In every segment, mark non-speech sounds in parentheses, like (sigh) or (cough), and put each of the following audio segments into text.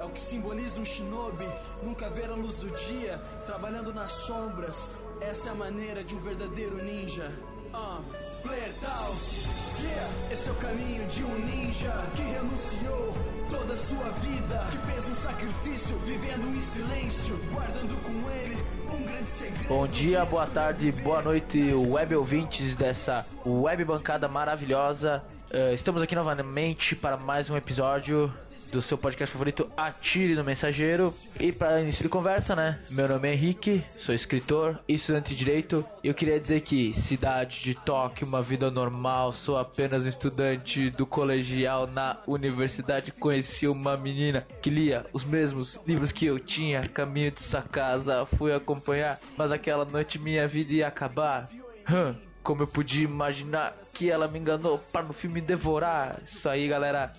É o que simboliza um shinobi. Nunca ver a luz do dia, trabalhando nas sombras. Essa é a maneira de um verdadeiro ninja. Ah, Player Taos. Yeah, esse é o caminho de um ninja que renunciou toda a sua vida, que fez um sacrifício, vivendo em silêncio, guardando com ele um grande segredo. Bom dia, boa tarde, boa noite, web ouvintes dessa web bancada maravilhosa. Uh, estamos aqui novamente para mais um episódio do seu podcast favorito Atire no Mensageiro. E para início de conversa, né? Meu nome é Henrique, sou escritor e estudante de direito. E eu queria dizer que cidade de Tóquio, uma vida normal, sou apenas um estudante do colegial na universidade. Conheci uma menina que lia os mesmos livros que eu tinha, caminho de sua casa, fui acompanhar, mas aquela noite minha vida ia acabar. Hum, como eu podia imaginar que ela me enganou para no filme devorar. Isso aí, galera.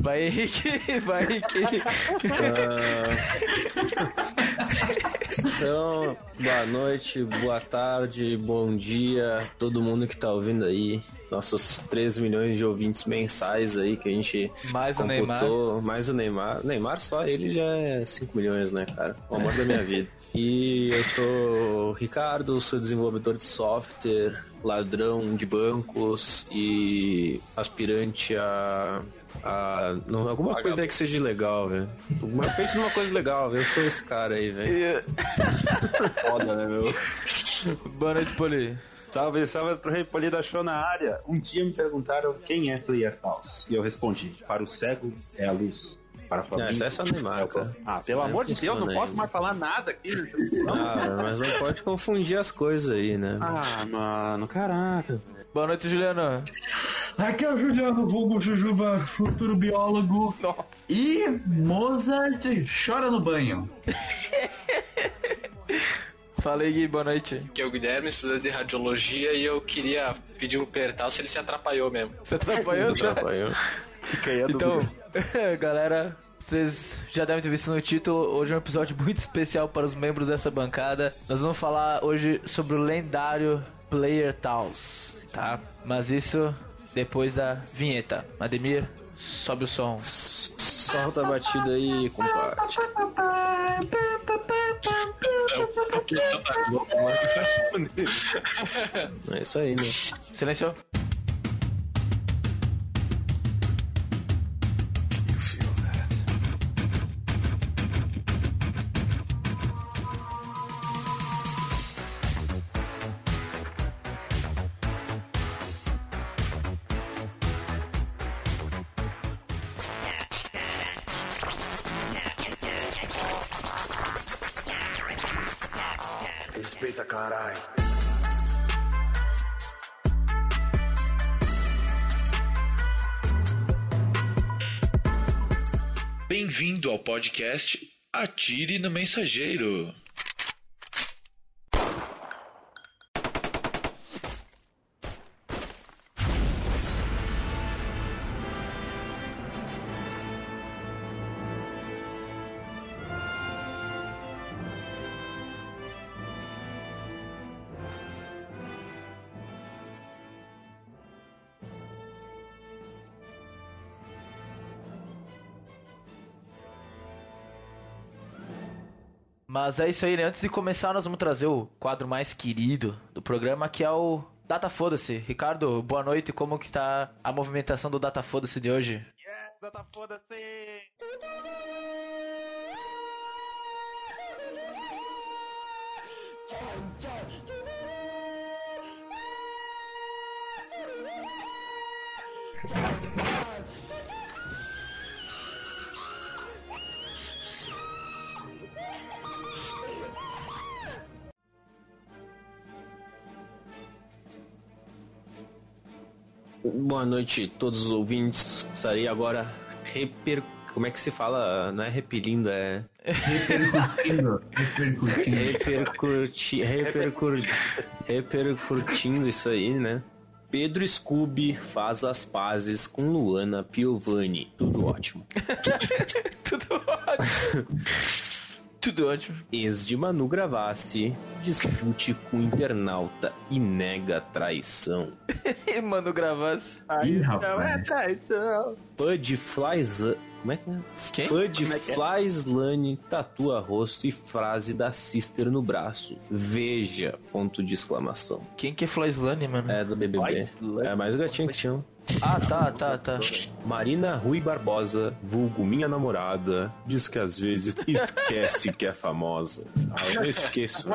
Vai, Henrique, vai, Henrique. Uh... então, boa noite, boa tarde, bom dia, todo mundo que tá ouvindo aí. Nossos 3 milhões de ouvintes mensais aí que a gente. Mais computou, o Neymar. Mais o Neymar. Neymar só ele já é 5 milhões, né, cara? O amor da minha vida. E eu sou o Ricardo, sou desenvolvedor de software, ladrão de bancos e aspirante a. a não, alguma coisa aí que seja legal, velho. Pensa numa coisa legal, velho. Eu sou esse cara aí, velho. (laughs) Foda, né, meu? Boa noite, Poli. Salve, salve pro Rei Poli da Show na área. Um dia me perguntaram quem é Player House. E eu respondi: para o cego é a luz. Para Não, essa é Neymar, cara. Ah, pelo amor de Deus, não posso mais falar nada aqui. Ah, mas não pode confundir as coisas aí, né? Ah, mano, caraca. Boa noite, Juliano. Aqui é o Juliano Vulgo Jujuba, futuro biólogo. E Mozart chora no banho. (laughs) Fala aí, Gui, boa noite. Que é o Guilherme, estudante de radiologia, e eu queria pedir um pertal se ele se atrapalhou mesmo. Você atrapalhou? Você atrapalhou. Fica aí a Então, (laughs) galera, vocês já devem ter visto no título, hoje é um episódio (laughs) muito especial para os membros dessa bancada. Nós vamos falar hoje sobre o lendário Player Taos, tá? Mas isso depois da vinheta. Ademir, sobe o som. Solta a batida aí, compadre. É isso aí, né? Silêncio. Podcast Atire no Mensageiro. Mas é isso aí, né? Antes de começar, nós vamos trazer o quadro mais querido do programa, que é o Data Foda-se. Ricardo, boa noite. Como que tá a movimentação do Data Foda-se de hoje? Yeah, data foda-se! (laughs) Boa noite a todos os ouvintes. Estarei agora reper... Como é que se fala? Não é repelindo, é... Repercutindo. Repercutindo. Repercuti... Repercur... Repercutindo isso aí, né? Pedro Scooby faz as pazes com Luana Piovani. Tudo ótimo. (laughs) Tudo ótimo. Tudo ótimo. Ex de Manu Gravassi discute com internauta e nega traição. (laughs) Mano, gravasse. Ih, rapaz. traição. Bud flies up, Como é que é? Quem? Bud Como é que é? Fly Slane tatua rosto e frase da Sister no braço. Veja, ponto de exclamação. Quem que é Floislane, mano? É do BBB. Slane? É mais o gatinho que tinha. Ah, tá, tá, tá. Marina Rui Barbosa, vulgo minha namorada, diz que às vezes esquece que é famosa. Ah, eu não esqueço.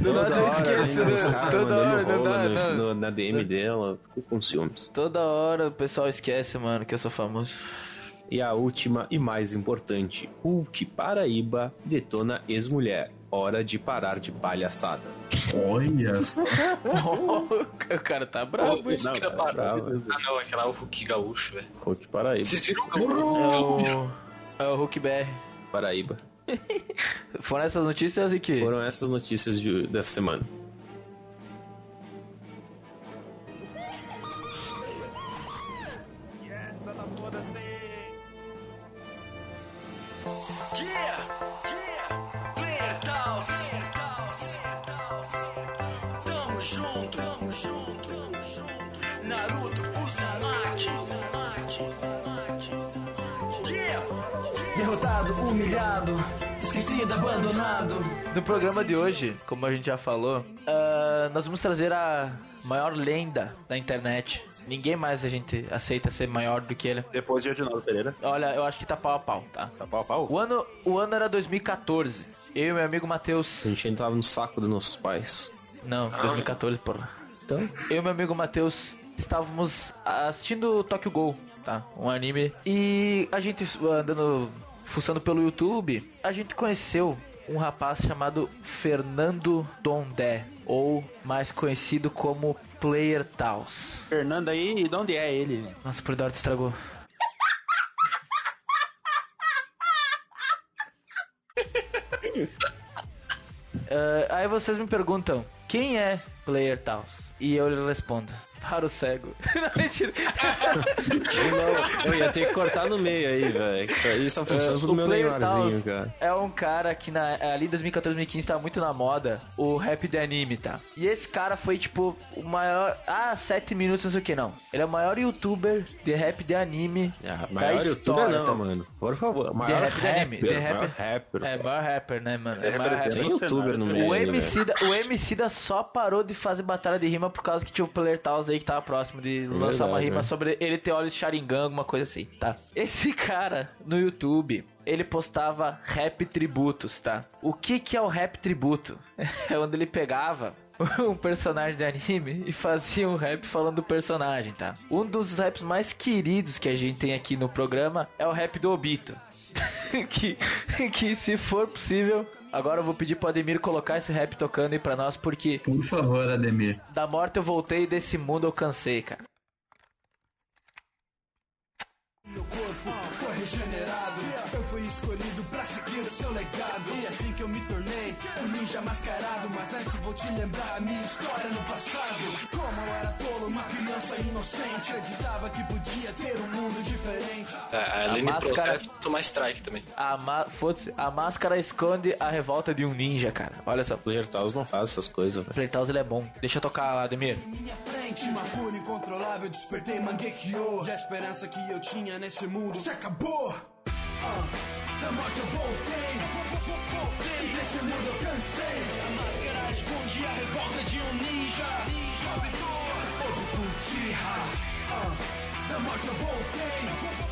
Do nada eu esqueço, né? Toda hora, não dá, no, não. no- na DM dela, fico com ciúmes. Toda hora o pessoal esquece, mano, que eu sou famoso. E a última e mais importante, Hulk Paraíba detona ex-mulher. Hora de parar de palhaçada. Olha só. (laughs) o cara tá brabo, hein? Não, é parada. bravo. Ah, não, aquela o Hulk gaúcho, velho. Hulk Paraíba. Vocês viram o É o. É o Hulk BR. Paraíba. (laughs) Foram essas notícias e que. Foram essas notícias de- dessa semana. No programa de hoje, como a gente já falou, ah, nós vamos trazer a maior lenda da internet. Ninguém mais a gente aceita ser maior do que ele. Depois de Edinaldo Pereira. Olha, eu acho que tá pau a pau, tá? Tá pau a pau? O ano, o ano era 2014. Eu e meu amigo Matheus. A gente tava no saco dos nossos pais. Não, 2014, porra. Então, Eu e meu amigo Matheus estávamos assistindo Tokyo Ghoul, tá? Um anime. E a gente andando, fuçando pelo YouTube, a gente conheceu um rapaz chamado Fernando Dondé, ou mais conhecido como Player Taos. Fernando aí, de onde é ele? Nossa, o Predador estragou. (laughs) Ah, aí vocês me perguntam, quem é Player Taos? E eu lhe respondo, para o cego. (laughs) Não, mentira. não, eu ia ter que cortar no meio aí, velho. Isso funciona pro o meu Neymarzinho, cara. é um cara que na, ali em 2014, 2015 tava muito na moda, o rap de anime, tá? E esse cara foi tipo o maior. Ah, 7 minutos, não sei o que, não. Ele é o maior youtuber de rap de anime. Ah, da maior youtuber história, não, tá? mano. Por favor. De Maior rap de anime. De maior rapper. É, maior rapper, né, mano? É, É, maior rapper. Tem youtuber no meio. O MC, da, o MC da só parou de fazer batalha de rima por causa que tinha o Player Aí que tava próximo de lançar uma verdade, rima né? sobre ele ter olhos de Sharingan, alguma coisa assim, tá? Esse cara no YouTube, ele postava rap tributos, tá? O que que é o rap tributo? (laughs) É onde ele pegava um personagem de anime e fazia um rap falando do personagem, tá? Um dos raps mais queridos que a gente tem aqui no programa é o rap do Obito. (laughs) que, que se for possível, agora eu vou pedir pro Ademir colocar esse rap tocando aí pra nós, porque Por favor, Ademir. da morte eu voltei, desse mundo eu cansei, cara. Meu corpo foi regenerado. Eu fui escolhido pra seguir o seu legado. E assim que eu me tornei um ninja mascarado. Mas antes vou te lembrar a minha história no passado. Como eu era tolo, uma criança inocente. Acreditava que podia ter um mundo diferente. É, além A do máscara- processo, tomar strike também. A, ma a máscara esconde a revolta de um ninja, cara. Olha só. Player Taos não faz essas coisas, velho. Playtaus ele é bom. Deixa eu tocar, Ademir. Minha frente, uma cura incontrolável. Despertei Mangekyo. Já a esperança que eu tinha nesse mundo se acabou. Ah, da morte eu. Voltei.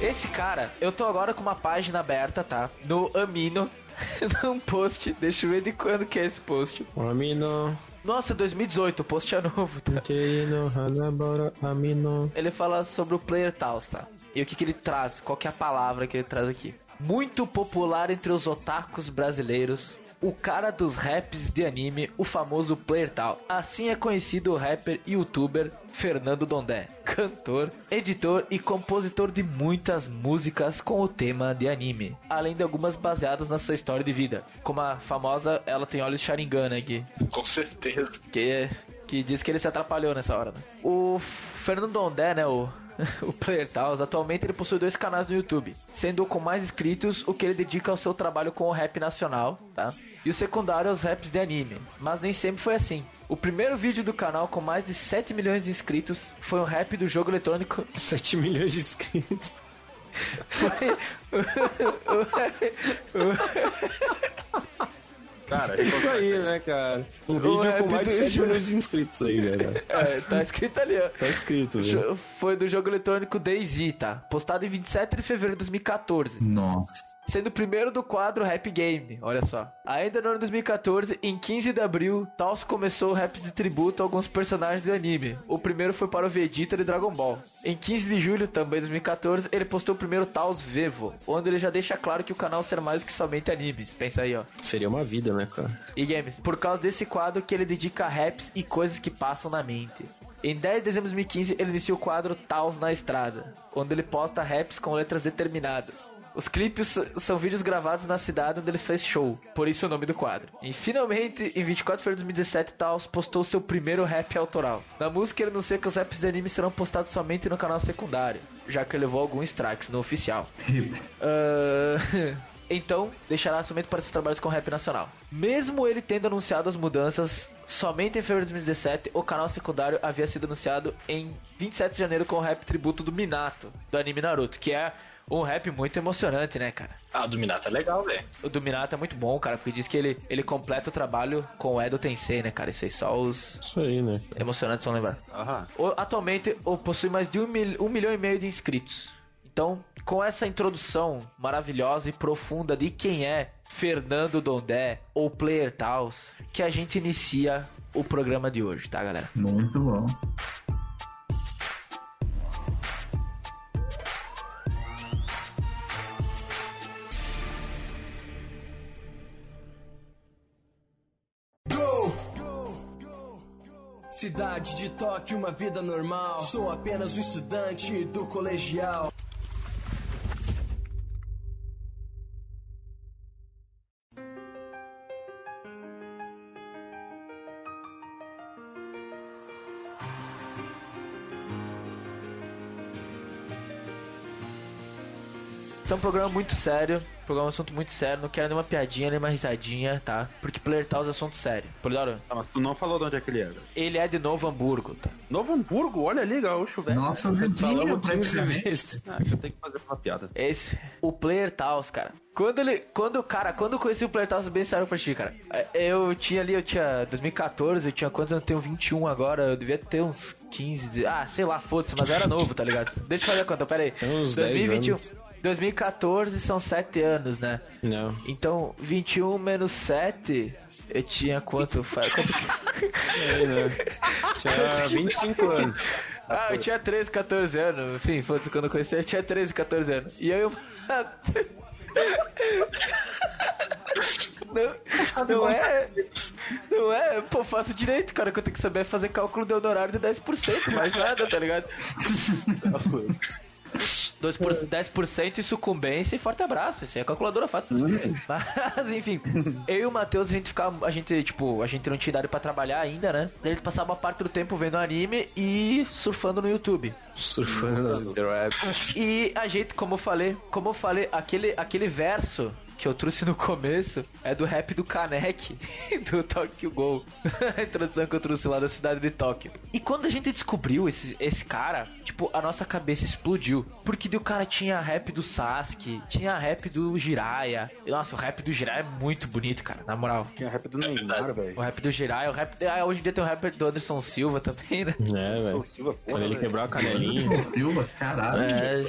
Esse cara, eu tô agora com uma página aberta, tá? No Amino. (laughs) num post. Deixa eu ver de quando que é esse post. Amino, Nossa, 2018, o post é novo, tá? Amino. Ele fala sobre o Player Taos, tá? E o que, que ele traz? Qual que é a palavra que ele traz aqui? Muito popular entre os otakus brasileiros, o cara dos raps de anime, o famoso Player Tal. Assim é conhecido o rapper e youtuber Fernando Dondé, cantor, editor e compositor de muitas músicas com o tema de anime, além de algumas baseadas na sua história de vida, como a famosa Ela Tem Olhos Sharingan, né, Gui? Com certeza. que, que diz que ele se atrapalhou nessa hora, né? O Fernando Dondé, né, o, (laughs) o Player Taos, atualmente ele possui dois canais no YouTube, sendo o com mais inscritos o que ele dedica ao seu trabalho com o rap nacional, tá? E o secundário aos raps de anime, mas nem sempre foi assim. O primeiro vídeo do canal com mais de 7 milhões de inscritos foi um rap do jogo eletrônico (laughs) 7 milhões de inscritos. Cara, Isso aí, né, cara? Um vídeo com mais de do 7 jogo. milhões de inscritos aí, velho. (laughs) É, tá escrito ali, ó. Tá escrito, velho. Foi do jogo eletrônico DayZ, tá? Postado em 27 de fevereiro de 2014. Nossa. Sendo o primeiro do quadro Rap Game, olha só. Ainda no ano de 2014, em 15 de abril, Taos começou raps de tributo a alguns personagens de anime. O primeiro foi para o Vegeta de Dragon Ball. Em 15 de julho, também de 2014, ele postou o primeiro Taos Vevo, onde ele já deixa claro que o canal será mais do que somente animes. Pensa aí, ó. Seria uma vida, né, cara? E games, por causa desse quadro que ele dedica a raps e coisas que passam na mente. Em 10 de dezembro de 2015, ele inicia o quadro Taos na Estrada, onde ele posta raps com letras determinadas. Os clipes são vídeos gravados na cidade onde ele fez show, por isso o nome do quadro. E finalmente, em 24 de fevereiro de 2017, Taos postou seu primeiro rap autoral. Na música, ele anuncia que os raps de anime serão postados somente no canal secundário, já que ele levou alguns strikes no oficial. Ah, (laughs) então, deixará somente para seus trabalhos com rap nacional. Mesmo ele tendo anunciado as mudanças somente em fevereiro de 2017, o canal secundário havia sido anunciado em 27 de janeiro com o rap tributo do Minato, do anime Naruto, que é um rap muito emocionante, né, cara? Ah, o do Minato é legal, velho. O do Minato é muito bom, cara, porque diz que ele, ele completa o trabalho com o Edo Tensei, né, cara? Isso aí só os Isso aí, né? emocionantes vão lembrar. Aham. O- atualmente o- possui mais de um, mil- um milhão e meio de inscritos. Então, com essa introdução maravilhosa e profunda de quem é Fernando Dondé ou Player Taos, que a gente inicia o programa de hoje, tá, galera? Muito bom. Cidade de Tóquio, uma vida normal. Sou apenas um estudante do colegial. Esse é um programa muito sério, programa um assunto muito sério, não quero nenhuma piadinha, nenhuma risadinha, tá? Porque Player Taos é assunto sério. Polidoro, Ah, mas tu não falou de onde é que ele era. ele é de Novo Hamburgo, tá? Novo Hamburgo, olha ali, gaúcho, velho. Nossa, vizinho, Falamos 15 praticamente. vezes. Ah, eu tenho que fazer uma piada. Esse, o Player Taos, cara. Quando ele, quando, cara, quando eu conheci o Player Taos, bem sério pra ti, cara. É, Eu tinha ali, eu tinha 2014, eu tinha quantos anos? Eu tenho 21 agora, eu devia ter uns 15, ah, sei lá, foda-se, mas eu era novo, tá ligado? Deixa eu fazer a conta, pera aí. Tem uns 10 2021, anos. 2014 são 7 anos, né? Não. Então, 21 menos 7, eu tinha quanto? Aí, né? Tinha 25 anos. Ah, eu tinha 13, 14 anos. Enfim, foda-se, quando eu conheci, eu tinha 13, 14 anos. E aí eu. Não, não é. Não é. Pô, faço direito, cara, que eu tenho que saber é fazer cálculo de honorário de 10%, mais nada, tá ligado? 2%, 10% e sucumbência e forte abraço. Isso aí a calculadora faz. (laughs) Mas, enfim, eu e o Matheus, a gente ficava. A gente, tipo, a gente não tinha idade pra trabalhar ainda, né? Daí a gente passava uma parte do tempo vendo anime e surfando no YouTube. Surfando nas interwebs. E a gente, como eu falei, como eu falei, aquele, aquele verso que eu trouxe no começo é do rap do Kanek, (laughs) do Tokyo Go. (laughs) a introdução que eu trouxe lá da cidade de Tóquio. E quando a gente descobriu esse, esse cara, tipo, a nossa cabeça explodiu. Porque o cara tinha rap do Sasuke, tinha rap do Jiraiya. E, Nossa, o rap do Jiraiya é muito bonito, cara, na moral. Tinha rap do Neymar, velho. O rap do Jiraiya, o rap. Ah, hoje em dia tem o rap do Anderson Silva também, né? É, velho. Quando ele quebrou a canelinha. Silva, caralho. É?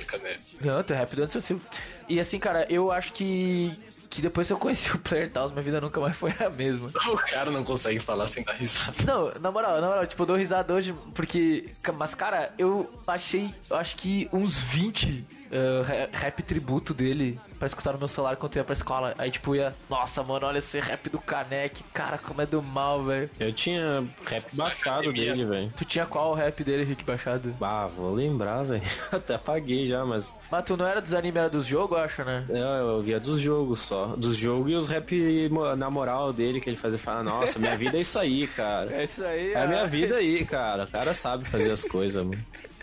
Não, tem rap do Anderson Silva. E assim, cara, eu acho que. Que depois que eu conheci o Player Taos, minha vida nunca mais foi a mesma. (laughs) O cara não consegue falar sem dar risada. Não, na moral, na moral, tipo, eu dou risada hoje porque. Mas, cara, eu achei, eu acho que uns 20 uh, ra- rap tributo dele pra escutar no meu celular quando eu ia pra escola. Aí, tipo, ia. Nossa, mano, olha esse rap do Kanek, cara, como é do mal, velho. Eu tinha rap baixado dele, velho. Tu tinha qual rap dele, Rick Baixado? Bah, vou lembrar, velho. (laughs) Até apaguei já, mas. Mas tu não era dos animes, era dos jogos, eu acho, né? Eu, eu via dos jogos só. Dos jogos e os rap na moral dele que ele fazia. Fala, nossa, minha vida é isso aí, cara. (laughs) É isso aí, É a minha ah. vida aí, cara. O cara sabe fazer as coisas, mano. (laughs)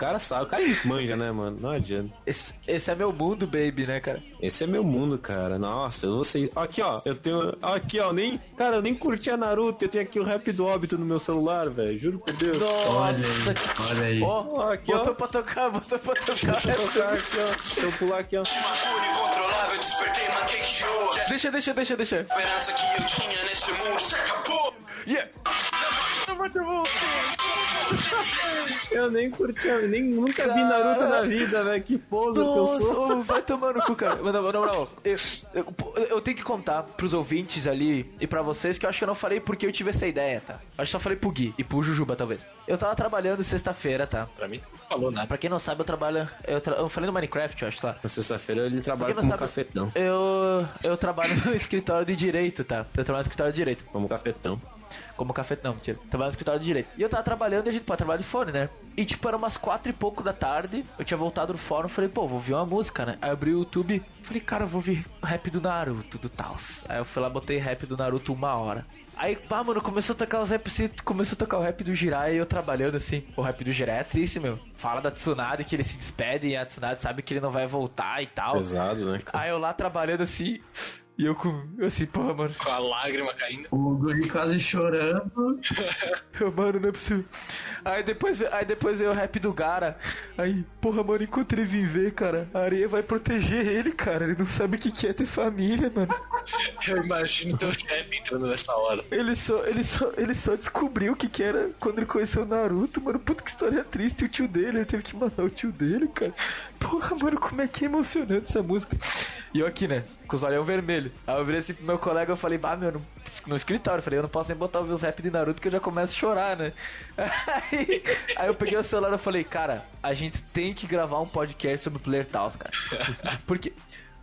cara sabe, o cara manja, né, mano? Não adianta. Esse, esse é meu mundo, baby, né, cara? Esse é meu mundo, cara. Nossa, eu vou ser. Aqui, ó, eu tenho. Aqui, ó, nem. Cara, eu nem curti a Naruto. Eu tenho aqui o rap do óbito no meu celular, velho. Juro por Deus. Olha Nossa, aí, olha aí. Ó, Ó, aqui, ó. botou pra tocar, botou pra tocar. Deixa eu tocar aqui, ó. Deixa eu pular aqui, ó. A Deixa, deixa, deixa, deixa. esperança que eu tinha nesse mundo se acabou. Yeah. (laughs) Eu nem curti, eu nem nunca vi Naruto na vida, velho. Que poser que eu sou. vai tomar no cu, cara. Mas, na moral, eu, eu, eu tenho que contar pros ouvintes ali e pra vocês que eu acho que eu não falei porque eu tive essa ideia, tá? Acho que só falei pro Gui e pro Jujuba, talvez. Eu tava trabalhando sexta-feira, tá? Pra mim, tu não falou nada. Pra quem não sabe, eu trabalho. Eu, tra- eu falei no Minecraft, eu acho, lá. Na sexta-feira ele trabalha como sabe- cafetão. Eu, eu trabalho (laughs) no escritório de direito, tá? Eu trabalho no escritório de direito. Como cafetão. Como café, não, mentira. Trabalho no escritório de direito. E eu tava trabalhando e a gente pode trabalhar de fone, né? E tipo, era umas quatro e pouco da tarde. Eu tinha voltado no fórum falei, pô, vou ouvir uma música, né? Aí eu abri o YouTube. Falei, cara, eu vou ouvir rap do Naruto, do Taos. Aí eu fui lá, botei rap do Naruto uma hora. Aí, pá, mano, começou a tocar os raps assim, começou a tocar o rap do Jirai e eu trabalhando assim. O rap do Jirai é triste, meu. Fala da Tsunade que ele se despede e a Tsunade sabe que ele não vai voltar e tal. Pesado, né? Aí eu lá trabalhando assim. E eu com. Eu assim, porra, mano. Com a lágrima caindo. O Guri quase chorando. (laughs) Eu, mano, não é possível. Aí depois, aí depois veio o rap do Gara. Aí, porra, mano, enquanto ele viver, cara, a areia vai proteger ele, cara. Ele não sabe o que que é ter família, mano. Eu imagino teu chefe entrando nessa hora. Ele só, ele só, ele só descobriu o que que era quando ele conheceu o Naruto, mano. Puta que história triste. E o tio dele, ele teve que matar o tio dele, cara. Porra, mano, como é que é emocionante essa música. E eu aqui, né, com os olhão vermelho. Aí eu virei assim pro meu colega, eu falei, bah, meu, no, no escritório, eu falei, eu não posso nem botar os rap de Naruto que eu já começo a chorar, né? (laughs) Aí, aí eu peguei o celular e falei, cara, a gente tem que gravar um podcast sobre Player Tals, cara. Porque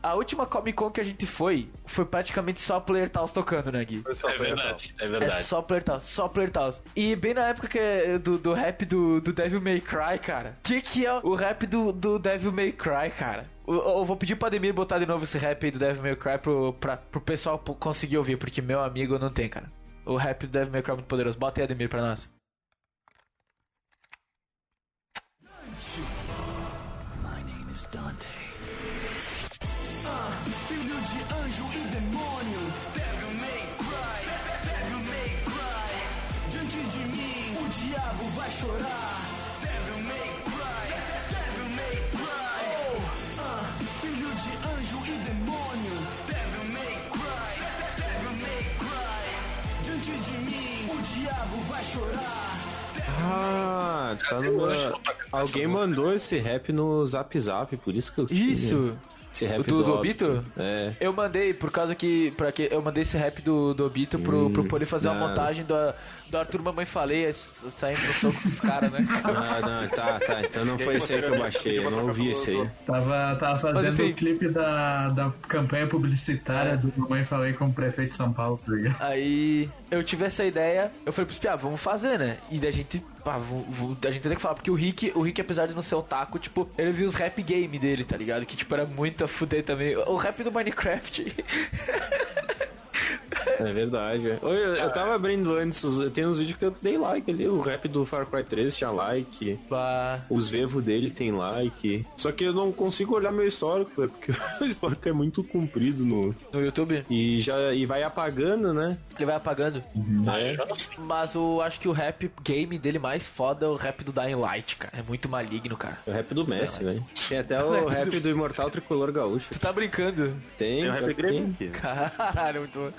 a última Comic Con que a gente foi, foi praticamente só Player Tals tocando, né, Gui? É verdade, é É verdade. só Player Tals, só Player Tals. E bem na época que é do, do rap do, do Devil May Cry, cara. Que que é o rap do, do Devil May Cry, cara? Eu, eu vou pedir pro Ademir botar de novo esse rap aí do Devil May Cry pro, pra, pro pessoal conseguir ouvir, porque meu amigo não tem, cara. O rap do Devil May Cry é muito poderoso. Bota aí, Ademir, pra nós. Ah, tá no hoje meu... Alguém mandou esse rap no Zap Zap, por isso que eu tinha Isso! Esse rap O do- do Obito. É. Eu mandei, por causa que. Pra que eu mandei esse rap do, do Obito pro, pro Poli fazer uma não. montagem do, do Arthur Mamãe Falei, saindo no soco com os caras, né? (laughs) Ah, não, tá, tá. Então não foi esse aí que eu baixei, eu não ouvi esse aí. Tava, tava fazendo o clipe da, da campanha publicitária É. do Mamãe Falei com o prefeito de São Paulo, tá ligado? Aí eu tive essa ideia, eu falei pros Pia, vamos fazer, né? E daí a gente, a gente tem que falar, porque o Rick, o Rick, apesar de não ser otaku, tipo, ele viu os rap game dele, tá ligado? Que tipo, era muito a fuder também. O rap do Minecraft. (laughs) É verdade. é. Oi, eu, eu tava abrindo antes, os- tem uns vídeos que eu dei like ali. O rap do Far Cry 3 tinha like. Bah, Os Vevo dele tem like. Só que eu não consigo olhar meu histórico, é porque (laughs) o histórico é muito comprido no. no YouTube, E já e vai apagando, né? ele vai apagando. Ah, eu não sei. Mas eu acho que o rap game dele mais foda é o rap do Dying Light, cara. É muito maligno, cara. É o rap do Messi, velho. Tem até o (laughs) rap do Imortal Tricolor Gaúcho. Tu tá brincando? Tem, Tem pior rap grego. Caralho, muito bom.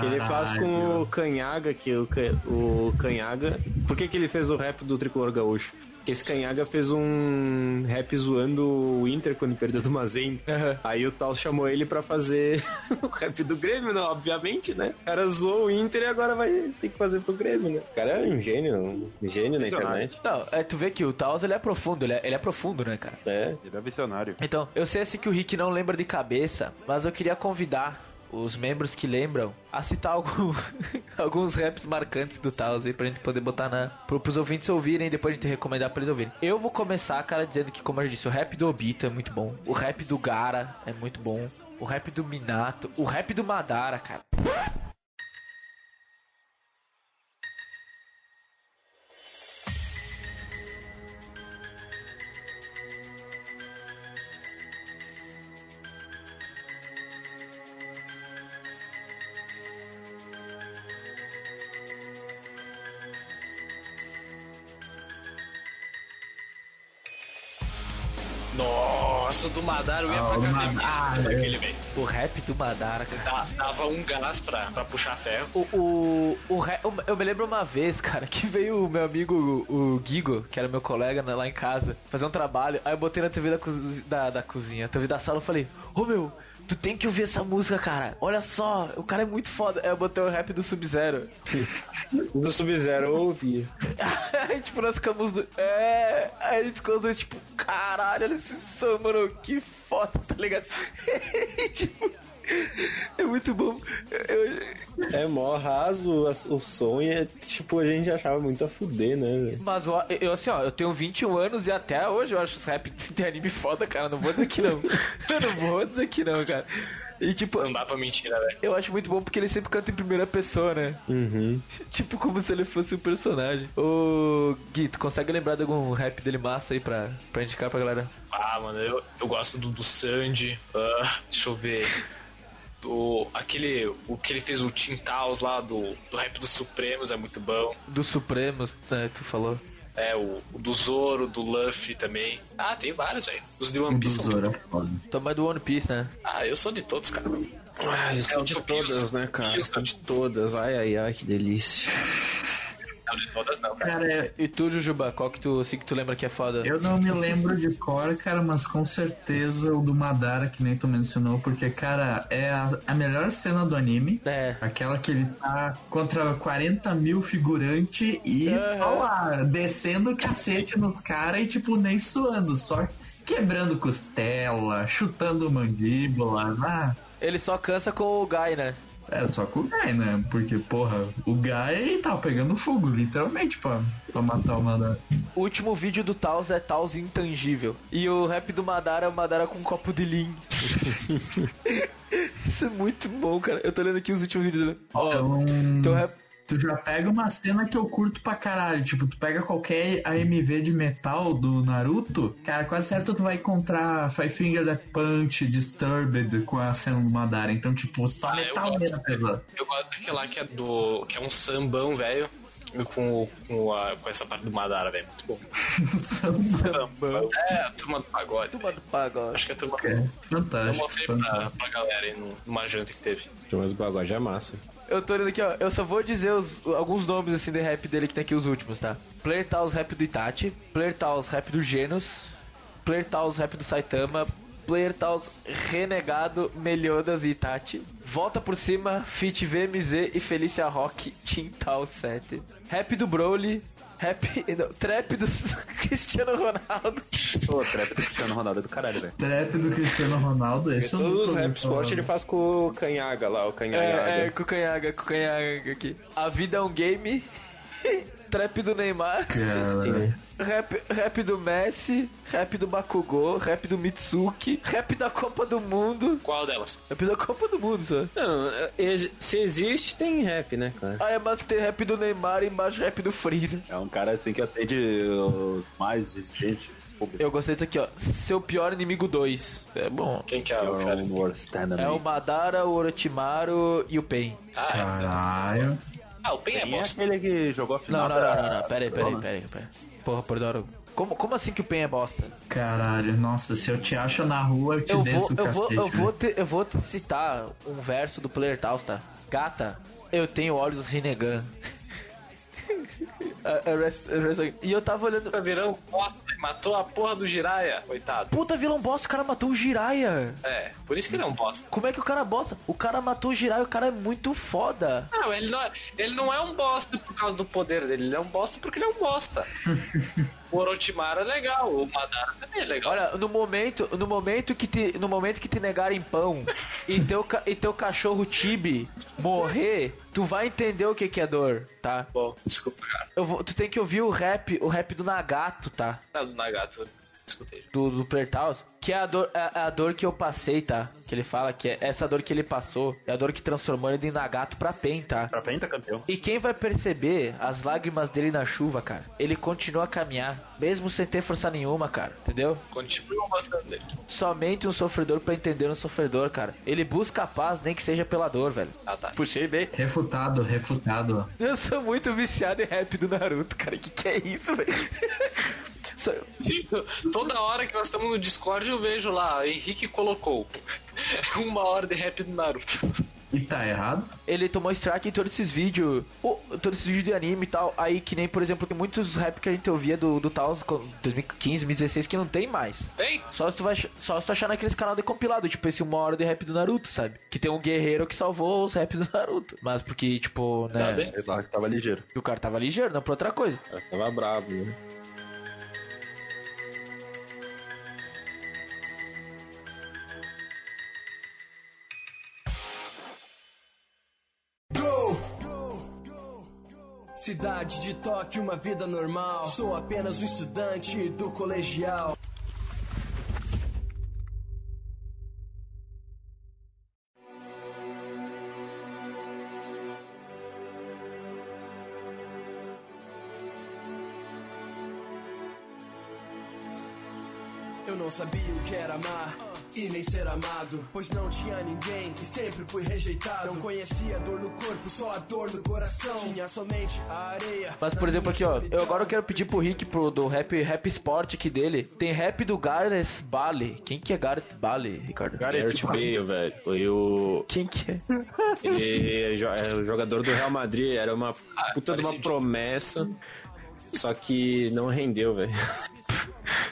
Que ele faz com o Canhaga, que o, o Canhaga. Por que, que ele fez o rap do Tricolor Gaúcho? Porque esse Canhaga fez um rap zoando o Inter quando perdeu do Mazen. Aham. Aí o Tal chamou ele pra fazer (laughs) o rap do Grêmio, não, obviamente, né? O cara zoou o Inter e agora vai ter que fazer pro Grêmio, né? O cara é um gênio, um gênio na internet. Não, é, tu vê que o Taos ele é profundo, ele é, ele é profundo, né, cara? É. Ele é visionário. Então, eu sei assim que o Rick não lembra de cabeça, mas eu queria convidar os membros que lembram a citar algum- (laughs) alguns raps marcantes do Taos aí pra gente poder botar na. Pro, pros ouvintes ouvirem e depois a gente recomendar pra eles ouvirem. Eu vou começar, cara, dizendo que, como eu disse, o rap do Obito é muito bom. O rap do Gara é muito bom. O rap do Minato. O rap do Madara, cara. Madara eu ia Ah, pra o academia Madara. escutando aquele, velho. O rap do Madara, cara. Dava um gás pra, pra puxar ferro. O, o, o re- o- eu me lembro uma vez, cara, que veio o meu amigo, o, o Gigo, que era meu colega né, lá em casa, fazer um trabalho. Aí eu botei na TV da, da, da cozinha, TV da sala, eu falei, ô meu, tu tem que ouvir essa música, cara. Olha só, o cara é muito foda. Aí eu botei o rap do Sub-Zero. (laughs) Do Sub-Zero eu ouvi. Tipo, nós ficamos. do- É. A gente ficou tipo, caralho, olha esse som, mano, que foda, tá ligado? (laughs) tipo. É muito bom. Eu- É mó raso as- o som e é, tipo, a gente achava muito a fuder, né, mas eu assim, ó, eu tenho 21 anos e até hoje eu acho os rap (laughs) de anime foda, cara. Não vou dizer que não. (laughs) eu não vou dizer que não, cara. E tipo, Não dá pra mentir, né, velho? eu acho muito bom porque ele sempre canta em primeira pessoa, né? Uhum. (laughs) Tipo, como se ele fosse um personagem. Ô, Gui, tu consegue lembrar de algum rap dele massa aí pra, pra indicar pra galera? Ah, mano, eu, eu gosto do, do Sandy. Ah, deixa eu ver. Do, aquele. O que ele fez o Tintaus lá do, do rap dos Supremos é muito bom. Dos Supremos, né, tu falou. É, o, o do Zoro, do Luffy também. Ah, tem vários, velho. Os de One O do Piece são Zoro muito é foda. Toma do One Piece, né? Ah, eu sou de todos, cara. Ai, eu É, sou o de todas, né, cara? Pius- Sou de todas. Ai, ai, ai, que delícia. Não, de todas não, cara. Cara, E tu, Jujuba, qual que tu, assim, que tu lembra que é foda? eu não me lembro de cor, cara, mas com certeza o do Madara, que nem tu mencionou, porque, cara, é a, a melhor cena do anime. É. Aquela que ele tá contra 40 mil figurantes e só lá, descendo o cacete no cara e, tipo, nem suando, só quebrando costela, chutando mandíbula. Ah, Ele só cansa com o Guy, né? É só com o Guy, né? Porque, porra, o Guy tava pegando fogo, literalmente, pra, pra matar o Madara. O último vídeo do Taos é Taos intangível. E o rap do Madara é o Madara com um copo de lean. (laughs) Isso é muito bom, cara. Eu tô lendo aqui os últimos vídeos dele. Ó, Então, teu rap. Tu já pega uma cena que eu curto pra caralho. Tipo, tu pega qualquer AMV de metal do Naruto, cara, quase certo tu vai encontrar Five Finger Death Punch, Disturbed com a cena do Madara. Então, tipo, só Ah, eu metal gosto. mesmo, pesado. Eu gosto daquela que é do. que é um sambão, velho. Com, com, a, com essa parte do Madara, velho. Muito bom. (laughs) Sambão. É, a turma do pagode. Turma do pagode. Acho que é a turma do É, Eu fantástico. mostrei fantástico. pra, pra galera aí no- numa janta que teve. Mas o pagode é massa. Eu tô olhando aqui, ó. Eu só vou dizer os- alguns nomes assim de rap dele que tem aqui os últimos, tá? Player Taos rap do Itachi, Player Taos rap do Genos, Player Taos rap do Saitama, Player Taos Renegado, Meliodas e Itachi. Volta por cima, Fit VMZ e Felícia Rock, Team Taos 7. Rap do Broly, rap. Não, trap do (laughs) Cristiano Ronaldo. Ô, trap do Cristiano Ronaldo é do caralho, velho. Trap do Cristiano Ronaldo, esse não Todos os rap sport ele faz com o Canhaga lá, o Canhaga. É, é, com o Canhaga, com o Canhaga aqui. A vida é um game. (laughs) Trap do Neymar. Rap, rap do Messi, rap do Bakugou, rap do Mitsuki, rap da Copa do Mundo. Qual delas? Rap da Copa do Mundo, só. Não, é, ex- se existe, tem rap, né, cara? Aí é mais que tem rap do Neymar e embaixo rap do Freeza. É um cara assim que atende os mais exigentes. Eu gostei disso aqui, ó. Seu pior inimigo 2. É bom. Quem que é o cara? É o Madara, o Orochimaru e o Pen. Ah, é. Ah, o Pen é é bosta. aquele que jogou a Não, final não, não, não, não. Pera aí, pera aí, Zona? pera aí, pera aí. Porra, Pordoro. Como, como assim que o Pen é bosta? Caralho, nossa, se eu te acho na rua, eu te Eu desço vou, eu vou, cacete. eu vou, te, eu vou te citar um verso do Player Taos, tá? Gata, eu tenho olhos Rinnegan. A- a rest- a rest- e eu tava olhando. Tá virando bosta matou a porra do Jiraya, coitado. Puta vilão bosta, o cara matou o Jiraiya. É, por isso que ele é um bosta. Como é que o cara bosta? O cara matou o Jiraiya, o cara é muito foda. Não, ele não, é, ele não é um bosta por causa do poder dele, ele é um bosta porque ele é um bosta. (laughs) o Orochimaru é legal, o Madara também é legal. Olha, no momento, no momento que te, no momento que te negarem pão e teu, e teu cachorro Tibi morrer, tu vai entender o que que é dor, tá? Bom, desculpa, cara. Vou, tu tem que ouvir o rap, o rap do Nagato, tá? Tá do Nagato. Do, do Player Taos, que é a dor, é a dor que eu passei, tá? Que ele fala que é essa dor que ele passou, é a dor que transformou ele de Nagato pra Pen, tá? Pra penta campeão. E quem vai perceber as lágrimas dele na chuva, cara? Ele continua a caminhar, mesmo sem ter força nenhuma, cara, entendeu? Continua gostando dele. Somente um sofredor pra entender um sofredor, cara. Ele busca a paz, nem que seja pela dor, velho. Ah, tá. Puxei bem. Refutado, refutado. Eu sou muito viciado em rap do Naruto, cara. Que que é isso, velho? (laughs) Toda hora que nós estamos no Discord eu vejo lá, Henrique colocou (laughs) uma hora de rap do Naruto. E tá errado? Ele tomou strike em todos esses vídeos, todos esses vídeos de anime e tal. Aí que nem, por exemplo, tem muitos rap que a gente ouvia do, do Taos 2015, 2016 que não tem mais. Tem? Só se tu vai só se tu achar naqueles canal de compilado, tipo esse uma hora de rap do Naruto, sabe? Que tem um guerreiro que salvou os rap do Naruto. Mas porque, tipo, né? lá, que tava ligeiro. que o cara tava ligeiro, não pra outra coisa. Eu tava bravo, né? Cidade de Tóquio, uma vida normal. Sou apenas um estudante do colegial. Eu não sabia o que era amar e nem ser amado, pois não tinha ninguém e sempre fui rejeitado. Não conhecia dor no corpo, só a dor no coração. Tinha somente a areia. Mas, por exemplo, aqui, ó, eu agora eu quero pedir pro Rick, pro, do rap, rap Sport aqui dele. Tem rap do Gareth Bale. Quem que é Gareth Bale, Ricardo? Gareth Bale, velho. Foi o. Quem que é? (laughs) Ele é é o jogador do Real Madrid, era uma puta de uma promessa. Só que não rendeu, velho.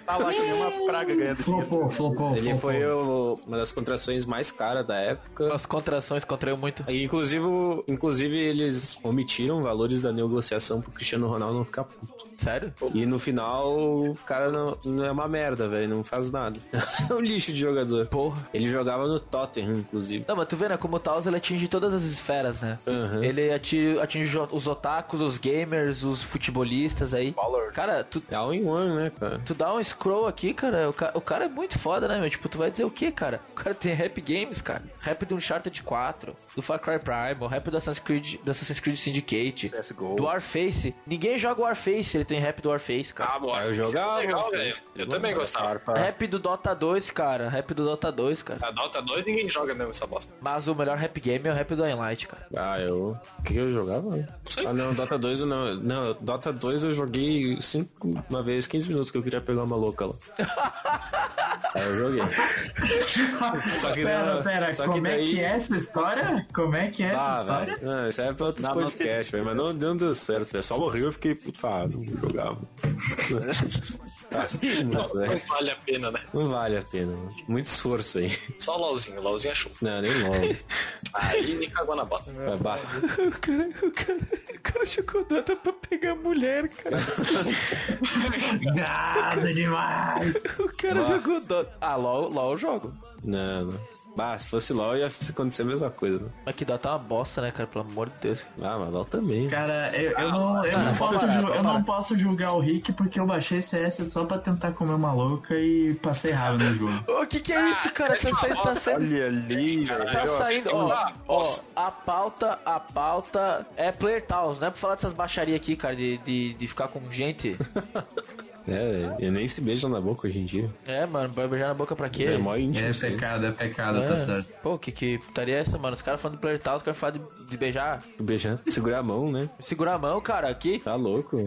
Tá lá que uma praga ganhando dinheiro. Flopou, flopou. Ele flopou. foi o- uma das contrações mais caras da época. As contrações contraiu muito. E, inclusive, inclusive, eles omitiram valores da negociação pro Cristiano Ronaldo não ficar puto. Sério? E no final, o cara não, não é uma merda, velho. Não faz nada. (laughs) é um lixo de jogador. Porra. Ele jogava no Tottenham, inclusive. Não, mas tu vê, né? Como o Taos ele atinge todas as esferas, né? Aham. Ele atinge, atinge os otakus, os gamers, os futebolistas aí. Cara, tu, É all in one, né, cara? tu dá um scroll aqui, cara o, ca- o cara é muito foda, né, meu? Tipo, tu vai dizer o que, cara? O cara tem rap games, cara. Rap do Uncharted 4, do Far Cry Primal, rap do Assassin's Creed, do Assassin's Creed Syndicate, CSGO. do Warface. Ninguém joga Warface, ele tem rap do Warface, cara. Ah, bom, eu jogava, legal, cara. velho. Eu também gostava. Rap do Dota 2, cara. Rap do Dota 2, cara. A Dota 2 ninguém joga mesmo essa bosta. Mas o melhor rap game é o rap do Light, cara. Ah, eu. O que eu jogava? sei. Ah, não, Dota 2 eu não. Não, Dota 2 eu joguei cinco, uma vez 15 minutos que eu queria pegar uma louca lá. (laughs) Aí eu joguei. Só que Pera, não- pera, só como é daí- que é essa história? Como é que é essa Ah, história? Não, isso é pra outro podcast, velho. Mas não, não deu certo, velho. Só morreu eu fiquei puto falado. Não jogava. Ah, sim, Não, não é, vale a pena, né? não vale a pena. mano. Muito esforço aí. Só o LOLzinho, o LOLzinho é show. Não, nem logo. Aí me cagou na bota. Vai, bah. O cara, o cara, o cara jogou Dota pra pegar mulher, cara. (laughs) Gado demais! O cara jogou Dota. Ah, LOL, LOL eu jogo. Não, não. Bah, se fosse LOL ia acontecer a mesma coisa. Né? Mas que Dota é uma bosta, né, cara? Pelo amor de Deus. Ah, mas LOL também. Cara, eu, eu não, eu, Ah, não posso parar, pode eu não posso julgar o Rick porque eu baixei CS só pra tentar comer uma louca e passei raiva no jogo. (laughs) Ô, que que é isso, cara? Tá saindo, tá saindo. Olha ali, velho. Tá saindo, ó, Ah, ó, a pauta, a pauta é Player Tals, não é pra falar dessas baixarias aqui, cara, de, de, de ficar com gente. (laughs) É, e nem se beijam na boca hoje em dia. É, mano, vai beijar na boca pra quê? É mó íntimo. É aí. pecado, é pecado, É. tá certo. Pô, que que putaria é essa, mano? Os caras falando de Player Tals, os caras falam de, de beijar. Beijar, segurar a mão, né? Segurar a mão, cara, aqui, Tá louco.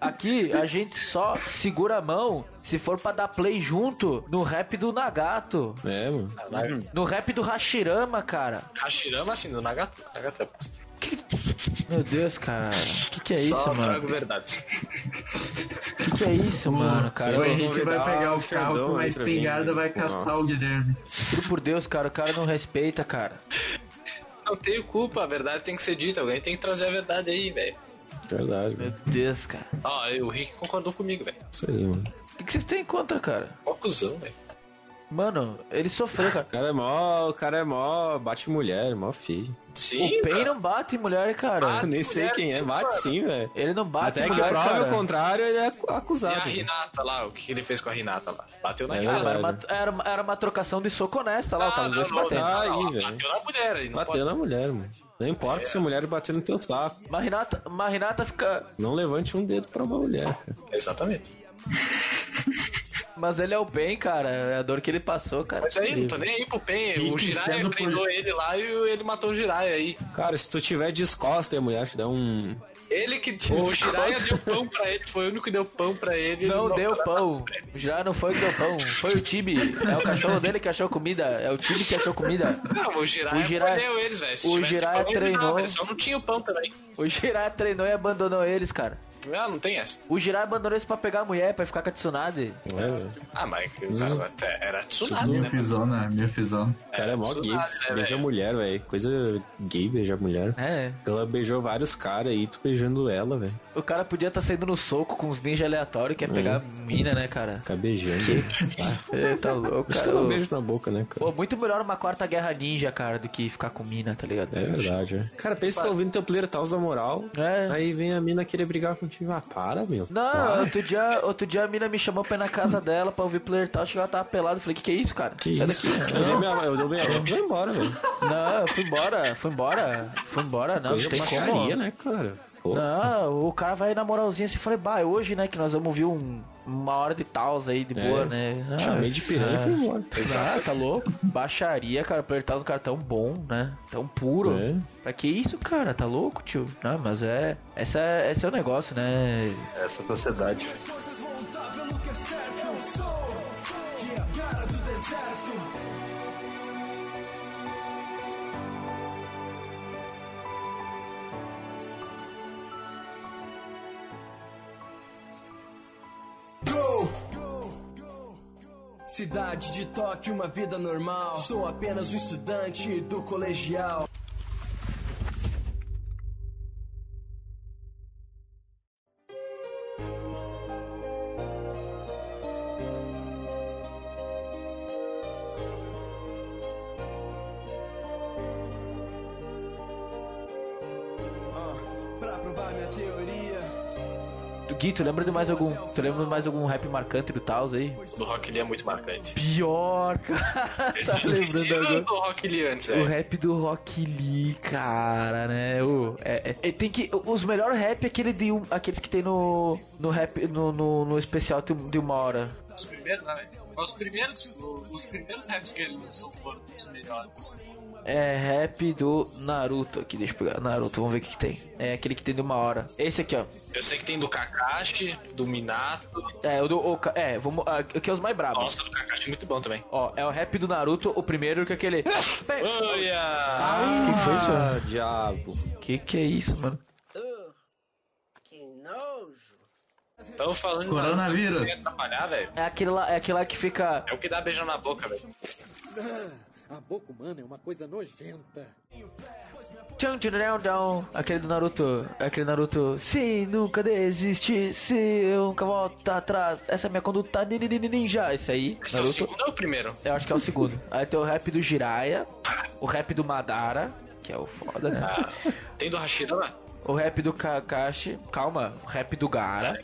aqui a gente só segura a mão se for pra dar play junto no rap do Nagato. É, mano. No rap do Hashirama, cara. Hashirama, assim, do Nagato. Nagato é bosta. Meu Deus, cara. Que que é isso, Só mano? trago verdade. Que que é isso, mano, cara? o Eu- Henrique vai pegar o o carro com uma espingarda vai tipo, caçar nossa. o Guilherme. Juro por Deus, cara, o cara não respeita, cara. Não tenho culpa, a verdade tem que ser dita. Alguém tem que trazer a verdade aí, velho. Verdade, Meu mano. Deus, cara. Ó, o Rick concordou comigo, velho. Isso aí, mano. O que, que vocês têm contra, cara? Ó, cuzão, velho. Mano, ele sofreu, cara. (laughs) O cara é mó. O cara é mó. Bate mulher, mó feio. Sim, O Pain não bate em mulher, cara. Ah, Nem sei mulher, quem é, bate mano. sim, velho. Ele não bate Até em que mulher, prove cara. o contrário, ele é E a acusado. Renata lá, o que que ele fez com a Renata lá? Bateu na É Renata. Era uma, era, uma- era uma trocação de soco honesta lá, tava os dois se batendo. não. Aí, não, velho. Bateu na mulher aí, não Bateu pode. na mulher, mano. Não importa se a mulher bater no teu saco. Mas Renata, mas Renata fica. Não levante um dedo pra uma mulher, cara. Exatamente. (laughs) Mas ele é o bem, cara. É a dor que ele passou, cara. Mas aí, não tô nem aí pro Pen. O Jiraiya sendo por- prendeu ele lá e ele matou o Jiraiya aí. Cara, se tu tiver descosta a mulher te der um, Ele que. O Jiraiya deu pão pra ele, foi o único que deu pão pra ele. ele Não deu pão. Já não foi que deu pão. Foi o time. É o cachorro dele que achou comida. É o time que achou comida. Não, o Jiraiya, O Jiraiya- perdeu eles, velho. O Jiraiya pão, treinou. Ele só não tinha o pão também. O Jiraiya treinou e abandonou eles, cara. Ah, não tem essa. O Jiraiya abandonou eles pra pegar a mulher, pra ficar com a Tsunade. É. Ah, mas cara, até era Tsunade, Mil né? fizona, mil fizona. O cara é mó gay. Né, mulher, velho. Coisa gay beijar mulher. É. Ela beijou vários caras aí, tu beijando ela, velho. O cara podia estar saindo no soco com os ninjas aleatórios, que é pegar mina, né, cara? Ficar beijando. É, tá louco, cara. Ô, beijo na boca, né, cara? Pô, muito melhor uma quarta guerra ninja, cara, do que ficar com mina, tá ligado? É verdade, é. Cara, pensa que tá ouvindo teu player Taos da moral. É. Aí vem a mina querer brigar contigo. Ah, para, meu. Não, outro dia, outro dia a mina me chamou pra ir na casa dela pra ouvir player tal, chegou ela tava pelado, falei, que que é isso, cara? Que Sai isso? daqui. Eu dei minha, eu dei minha roupa e vou embora, velho. Não, eu fui embora, fui embora, fui embora, não, Coisa não tem como. né, cara? Não, o cara vai na moralzinha assim, falei, bah, é hoje, né, que nós vamos ouvir um, uma hora de taus aí, de boa, É. né? Ah, Chamei de piranha e fui embora. Ah, tá louco? Baixaria, cara, apertar no cara tão bom, né? Tão puro. É. Pra que isso, cara? Tá louco, tio? Não, mas é. Essa, é- esse é o negócio, né? Essa sociedade. Vão pelo que é certo. Eu sou que é a cara do deserto. Cidade de Tóquio, uma vida normal. Sou apenas um estudante do colegial. Tu lembra de mais algum. Tu lembra de mais algum rap marcante do Taos aí? Do Rock Lee é muito marcante. Pior, (laughs) cara. tá lembrando agora? do Rock Lee antes, O rap do Rock Lee, cara, né? O, é, é- é- tem que. Os melhores rap é aquele de aqueles que tem no. No rap. No, no, no especial de um- de uma hora. Os primeiros, né? Os primeiros, os primeiros raps que ele lançou foram os melhores. É rap do Naruto aqui, deixa eu pegar. Naruto, vamos ver o que, que tem. É aquele que tem de uma hora. Esse aqui, ó. Eu sei que tem do Kakashi, do Minato. É, o do. o é, vamos. ah, Aqui é os mais brabos. Nossa, do Kakashi é muito bom também. Ó, é o rap do Naruto, o primeiro que é aquele. (laughs) Olha! que foi isso? Ah, diabo. Que que é isso, mano? Tamo falando de Coronavírus. Naruto, que ia atrapalhar, velho. É aquele lá, é aquele lá que fica. É o que dá beijão na boca, velho. (laughs) A boca humana é uma coisa nojenta. Aquele do Naruto. Aquele Naruto. Se nunca desistir, se eu nunca voltar atrás. Essa é minha conduta ni- ni- ni- ninja. Esse aí, Esse é o Naruto. segundo ou o primeiro? Eu acho que é o segundo. Aí tem o rap do Jiraiya. O rap do Madara. Que é o foda, né? Ah, tem do Hashirama? O rap do Kakashi. Calma. O rap do Gara.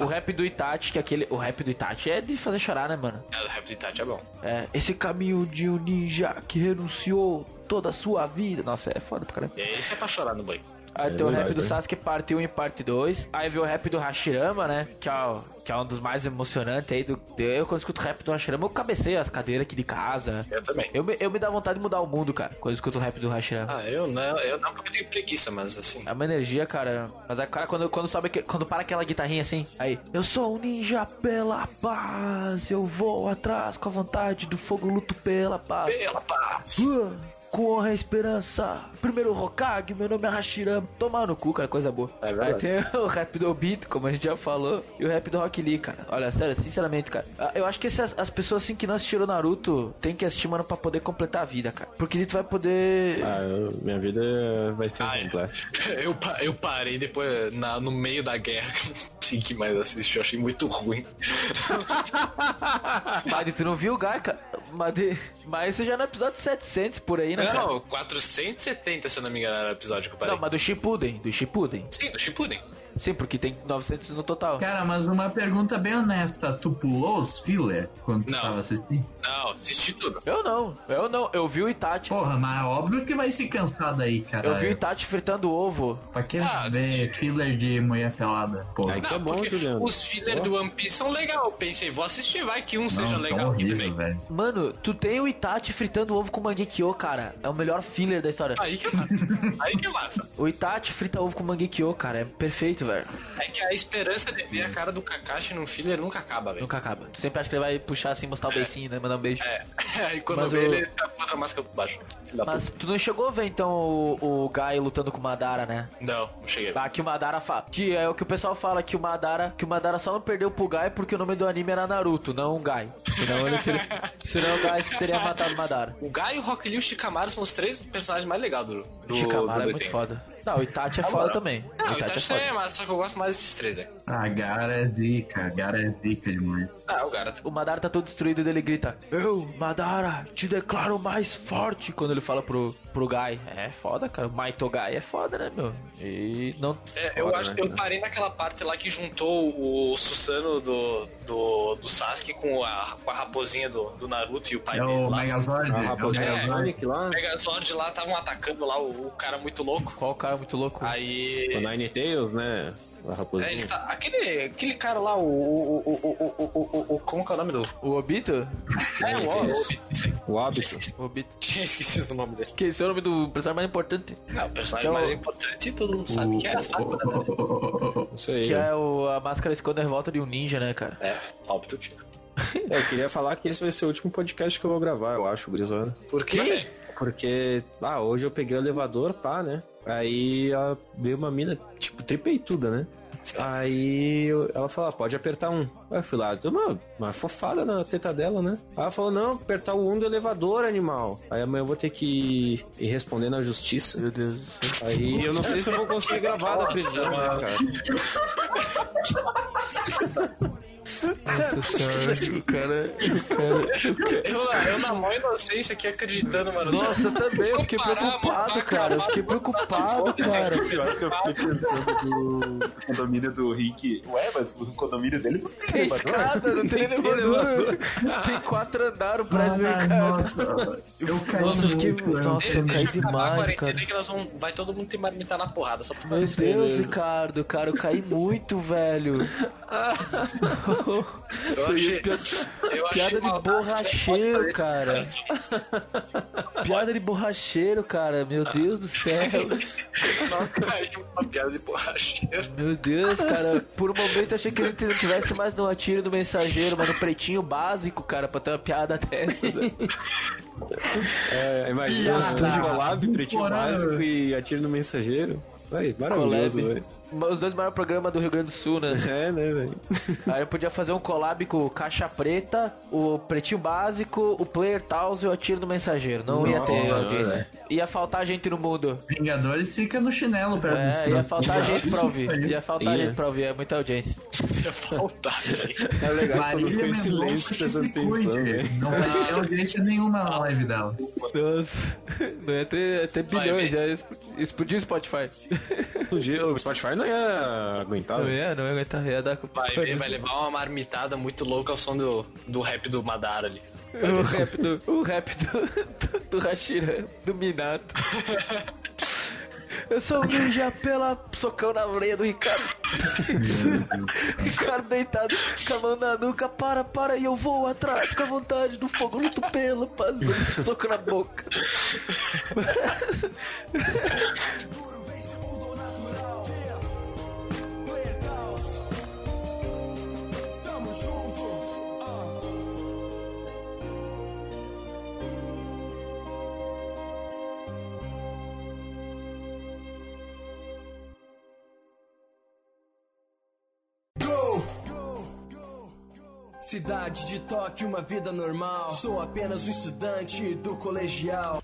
O rap do Itachi, que é aquele. O rap do Itachi é de fazer chorar, né, mano? É, o rap de Itachi é bom. É. Esse caminho de um ninja que renunciou toda a sua vida. Nossa, é foda pra caramba. E esse é pra chorar no banho. Aí É tem o rap do? Sasuke parte 1 e parte 2. Aí vem o rap do Hashirama, né? Que é, o- que é um dos mais emocionantes aí. Do, eu, quando escuto rap do Hashirama, eu cabeceio as cadeiras aqui de casa. Eu também. Eu, me- eu me dá vontade de mudar o mundo, cara, quando eu escuto o rap do Hashirama. Ah, eu não, eu não porque eu tenho preguiça, mas assim. É uma energia, cara. Mas a cara, quando, quando sobe, quando para aquela guitarrinha assim, aí. Eu sou um ninja pela paz. Eu vou atrás com a vontade do fogo, luto pela paz. Pela paz! Uh, com honra e esperança. Primeiro Hokage, meu nome é Hashirama. Tomar no cu, cara, coisa boa. É Aí tem o rap do Obito, como a gente já falou, e o rap do Rock Lee, cara. Olha, sério, sinceramente, cara. ah, Eu acho que essas, as pessoas assim que não assistiram Naruto tem que assistir, mano, pra poder completar a vida, cara. Porque tu vai poder. Ah, eu- minha vida vai ser Ah, completa. (laughs) Eu, eu parei depois, na- no meio da guerra, sim que mais assisti, eu achei muito ruim. (laughs) Mas tu não viu o Gai, cara? Mas, de- mas esse já é no episódio 700 por aí, né, cara? Não, 470, se eu não me engano, era o episódio que eu parei. Não, mas do Shippuden, do Shippuden. Sim, do Shippuden. Sim, porque tem 900 no total. Cara, mas uma pergunta bem honesta. Tu pulou os filler quando tu Não. tava assistindo? Não, assisti tudo. Eu não, eu não. Eu vi o Itachi. Porra, mas é óbvio que vai se cansar daí, cara. Eu vi o Itachi fritando ovo. Pra que Ah, ver filler de mulher pelada? Porra. Aí tá Não, bom, Juliano. os fillers do One Piece são legais. Eu pensei, vou assistir, vai que um seja Não, legal aqui também. velho. Mano, Mano, tu tem o Itachi fritando ovo com Mangekyo, cara. É o melhor filler da história. Aí que é massa. Aí que é massa. O Itachi frita ovo com Mangekyo, cara. É perfeito, velho. É que a esperança de ver a cara do Kakashi num filler nunca acaba, velho. Nunca acaba. Tu sempre acha que ele vai puxar assim, mostrar o beicinho, né? Mandar um beijo. É. (laughs) Aí quando Mas vê o- ele, tá outra máscara por baixo. Mas tu não chegou a ver então o, o Guy lutando com o Madara, né? puta. Não, não cheguei. Ah, que o Madara fala. Que é o que o pessoal fala que o Madara. Que o Madara só não perdeu pro Guy porque o nome do anime era Naruto, não o Guy. Senão ele teria. (laughs) senão o Guy teria matado o Madara. O Guy, o Rock Lee e o Shikamaru são os três personagens mais legais do, do O Shikamaru é do muito desenho. foda. Não, o Itachi é foda também. Ah, o o Itachi é Itachi foda. é massa, só que eu gosto mais desses três, velho. Ah, Gara é zica, Gara é zica demais. Ah, o Gara. O Madara tá todo destruído e ele grita: Eu, Madara, te declaro mais forte. Quando ele fala pro, pro Guy: É foda, cara. O Maito Guy é foda, né, meu? E não. É, eu acho que eu parei naquela parte lá que juntou o Susano do, do, do Sasuke com a, com a raposinha do, do Naruto e o pai É dele o lá. Megazord. A É o Megazord. Lá, O Megazord lá estavam atacando lá o, o cara muito louco. Qual cara muito louco? Aí. O Nine Tails, né? Tá... aquele, aquele cara lá, o, o, o, o, o, o, o. Como que é o nome do. O Obito? É, o Obito. O Obito. O Obito. Tinha esquecido o nome dele. Que esse é o nome do personagem mais importante. Não, o personagem é o... mais importante todo mundo sabe o... que é a Sakura, né? Que é o, a máscara esconder volta de um ninja, né, cara? É, Obito tinha. É, eu queria falar que esse vai ser o último podcast que eu vou gravar, eu acho, Grisana. Por quê? Porque, ah, hoje eu peguei o elevador, pá, né? Aí ela veio uma mina, tipo, tripeituda, né? Aí eu- ela falou, ah, pode apertar um. Aí eu fui lá, deu uma, uma fofada na teta dela, né? Aí ela falou, não, apertar o um do elevador, animal. Aí amanhã eu vou ter que ir responder na justiça. Meu Deus. Aí eu não sei se eu vou conseguir gravar da prisão, né, cara? (laughs) Nossa senhora, o cara. O cara. Eu, na- eu na maior inocência aqui acreditando, mano. Nossa, eu também, eu fiquei preocupado, cara. Eu fiquei preocupado, cara. Pior que eu fiquei pensando do, do condomínio do Rick. Ué, mas o condomínio dele não tem Tem escada, não tem (laughs) elevador. Tem quatro andares o prédio Ah, nossa, eu caí Nossa, eu fiquei. muito, né? Nossa, eu caí acabar a demais, quarentena cara. que nós vamos. Vai todo mundo ter marmitar na porrada, só pra Meu Deus, Ricardo, cara, eu caí muito, velho. (laughs) É piada, Eu achei piada de borracheiro, cara. Piada de borracheiro, cara. Meu Deus do céu. Não caiu uma piada de borracheiro. Meu Deus, cara. Por um momento eu achei que ele não tivesse mais no atire do mensageiro, mas no pretinho básico, cara, pra ter uma piada dessa. né? É, imagina de collab, pretinho Porra. básico e atiro no mensageiro. Aí, maravilhoso, velho. Os dois maiores programas do Rio Grande do Sul, né? (laughs) É, né, velho? Aí eu podia fazer um collab com o Caixa Preta, o Pretinho Básico, o Player Taos e o Atiro do Mensageiro. Não ia Nossa ter senhora, audiência. Ia faltar gente no mundo. Vingadores fica no chinelo perto dos É, ia faltar gente pra ouvir. Ia faltar Ia. gente pra ouvir, é muita audiência. (laughs) Ia faltar. É legal quando Marília ficou em silêncio prestando atenção, velho. Não vai ter audiência nenhuma na live dela. Nossa, não ia ter, ia ter bilhões, ia explodir o Spotify. (laughs) O Spotify não ia aguentar, Não velho. ia, não ia aguentar, ia dar Vai, ver, vai levar uma marmitada muito louca ao som do, do rap do Madara ali. O rap do, o rap do, (laughs) do, do Hashira, do Minato. Eu sou um ninja pela socão na orelha do Ricardo. (laughs) Ricardo deitado com a mão na nuca. Para, para, e eu vou atrás com a vontade do fogo luto pelo passando soco na boca. (laughs) (laughs) Tamo junto. Cidade de Tóquio, uma vida normal. Sou apenas um estudante do colegial.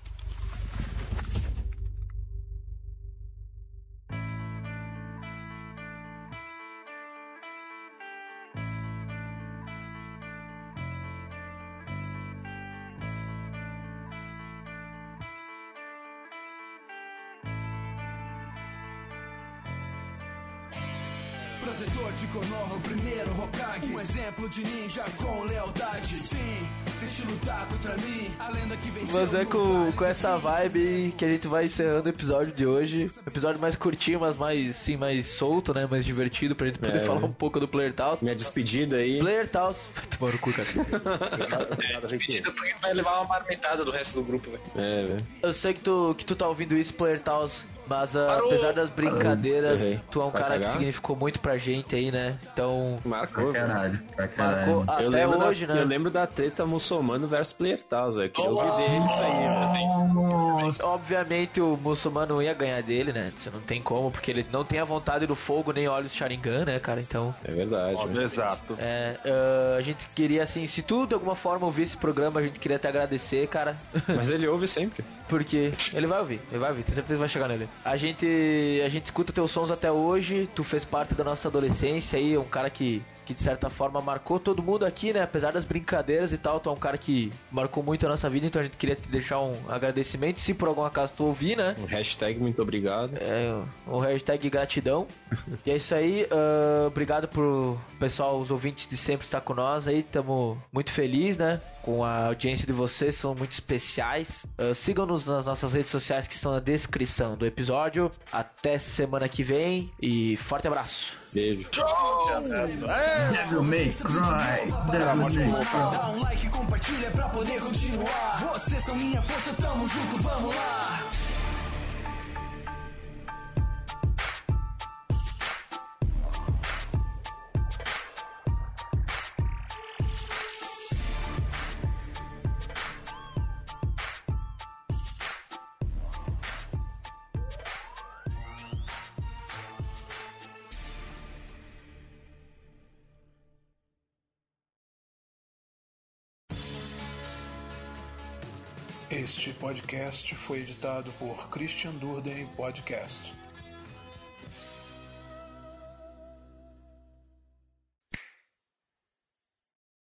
Protetor de Konoha, o primeiro Hokage Um exemplo de ninja com lealdade Sim, tente lutar contra mim A lenda que venceu Mas é com, com essa vibe que a gente vai encerrando o episódio de hoje. Episódio mais curtinho, mas mais, sim, mais solto, né? Mais divertido pra gente poder É. falar um pouco do Player Taos. Minha despedida aí. Player Taos. Vai tomar no cu, cara. (laughs) Despedida porque vai levar uma marmitada do resto do grupo, velho. É, velho. Eu sei que tu, que tu tá ouvindo isso, Player Taos, mas Parou! apesar das brincadeiras, tu é um Vai cara que cagar? significou muito pra gente aí, né? Então, Marcou, Pra caralho, pra caralho. marcou Eu até lembro, hoje, da, né? eu lembro da treta muçulmano versus Player Taos, velho. Queria ouvir dele isso aí, velho. Nossa, Obviamente o muçulmano ia ganhar dele, né? Isso não tem como, porque ele não tem a vontade do fogo nem olhos Sharingan, né, cara? Então, É verdade, velho. Exato. é, ah, a gente queria, assim, se tu de alguma forma ouvir esse programa, a gente queria te agradecer, cara. Mas ele ouve sempre. (laughs) Porque ele vai ouvir, ele vai ouvir, tenho certeza que vai chegar nele. A gente, a gente escuta teus sons até hoje, tu fez parte da nossa adolescência aí, um cara que, que de certa forma marcou todo mundo aqui, né? Apesar das brincadeiras e tal, tu é um cara que marcou muito a nossa vida, então a gente queria te deixar um agradecimento, se por algum acaso tu ouvir, né? Um hashtag muito obrigado. É, o hashtag gratidão. (laughs) e é isso aí. ah, obrigado pro pessoal, os ouvintes de sempre estar com nós aí. Tamo muito feliz, né? Com a audiência de vocês, são muito especiais. Ah, Sigam-nos nas nossas redes sociais que estão na descrição do episódio. Até semana que vem e forte abraço. Beijo. Devil May Cry, Devil May Cry. Dá um like, compartilha pra poder continuar. Vocês são minha força, tamo junto, vamos lá. Podcast foi editado por Christian Durden Podcast.